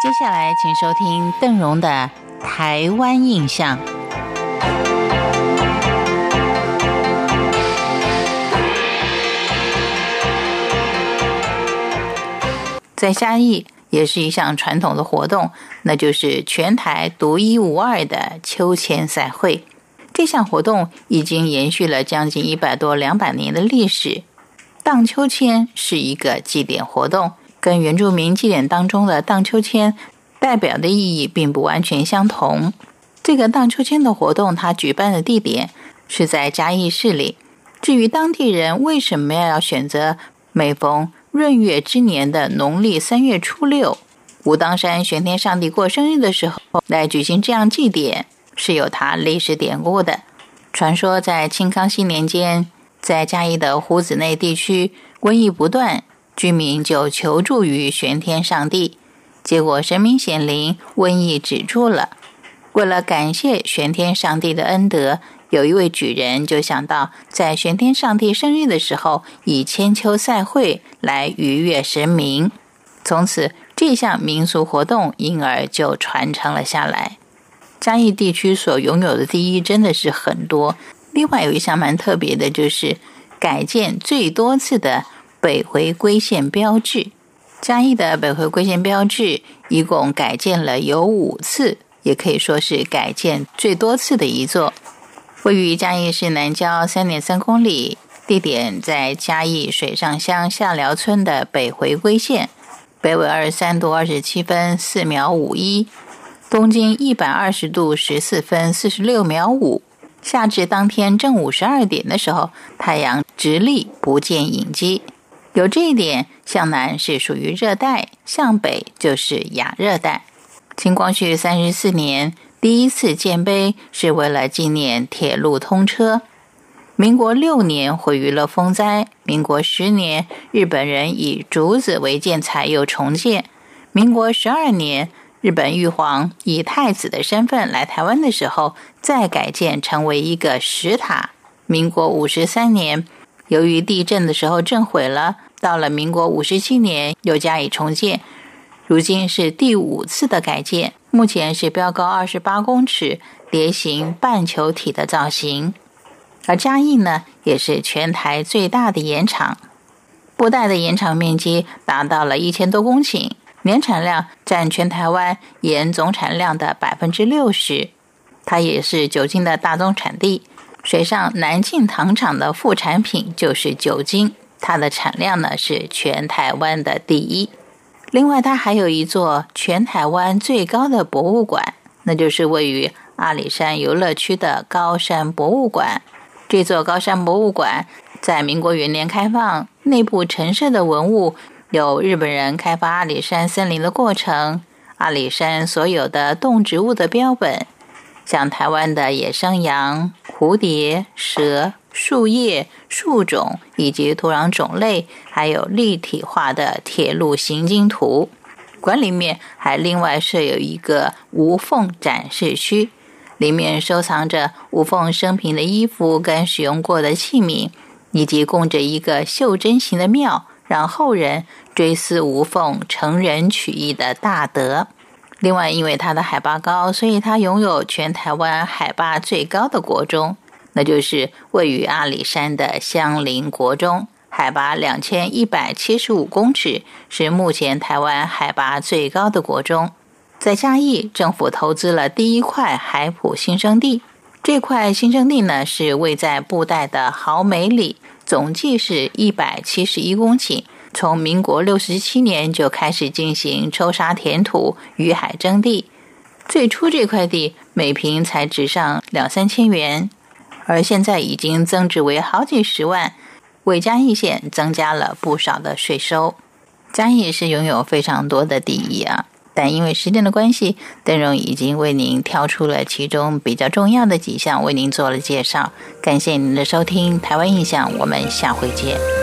接下来，请收听邓荣的《台湾印象》。在嘉义，也是一项传统的活动，那就是全台独一无二的秋千赛会。这项活动已经延续了将近一百多两百年的历史。荡秋千是一个祭典活动。跟原住民祭典当中的荡秋千代表的意义并不完全相同。这个荡秋千的活动，它举办的地点是在嘉义市里。至于当地人为什么要选择每逢闰月之年的农历三月初六，武当山玄天上帝过生日的时候来举行这样祭典，是有它历史典故的。传说在清康熙年间，在嘉义的湖子内地区瘟疫不断。居民就求助于玄天上帝，结果神明显灵，瘟疫止住了。为了感谢玄天上帝的恩德，有一位举人就想到，在玄天上帝生日的时候，以千秋赛会来愉悦神明。从此，这项民俗活动因而就传承了下来。嘉义地区所拥有的第一真的是很多。另外有一项蛮特别的，就是改建最多次的。北回归线标志，嘉义的北回归线标志一共改建了有五次，也可以说是改建最多次的一座。位于嘉义市南郊三点三公里，地点在嘉义水上乡下寮村的北回归线，北纬二十三度二十七分四秒五一，东经一百二十度十四分四十六秒五。夏至当天正午十二点的时候，太阳直立不见影迹。有这一点，向南是属于热带，向北就是亚热带。清光绪三十四年第一次建碑是为了纪念铁路通车。民国六年毁于了风灾，民国十年日本人以竹子为建材又重建。民国十二年日本玉皇以太子的身份来台湾的时候，再改建成为一个石塔。民国五十三年，由于地震的时候震毁了。到了民国五十七年，又加以重建，如今是第五次的改建。目前是标高二十八公尺、蝶形半球体的造型。而嘉义呢，也是全台最大的盐场，布袋的盐场面积达到了一千多公顷，年产量占全台湾盐总产量的百分之六十。它也是酒精的大宗产地，水上南靖糖厂的副产品就是酒精。它的产量呢是全台湾的第一。另外，它还有一座全台湾最高的博物馆，那就是位于阿里山游乐区的高山博物馆。这座高山博物馆在民国元年开放，内部陈设的文物有日本人开发阿里山森林的过程、阿里山所有的动植物的标本，像台湾的野生羊、蝴蝶、蛇。树叶、树种以及土壤种类，还有立体化的铁路行经图。馆里面还另外设有一个无缝展示区，里面收藏着无缝生平的衣服跟使用过的器皿，以及供着一个袖珍型的庙，让后人追思无缝成人取义的大德。另外，因为它的海拔高，所以它拥有全台湾海拔最高的国中。那就是位于阿里山的香林国中，海拔两千一百七十五公尺，是目前台湾海拔最高的国中。在嘉义，政府投资了第一块海埔新生地。这块新生地呢，是位在布袋的豪美里，总计是一百七十一公顷。从民国六十七年就开始进行抽沙填土、与海征地。最初这块地每平才值上两三千元。而现在已经增值为好几十万，为嘉义县增加了不少的税收。嘉义是拥有非常多的第一啊，但因为时间的关系，邓荣已经为您挑出了其中比较重要的几项，为您做了介绍。感谢您的收听，台湾印象，我们下回见。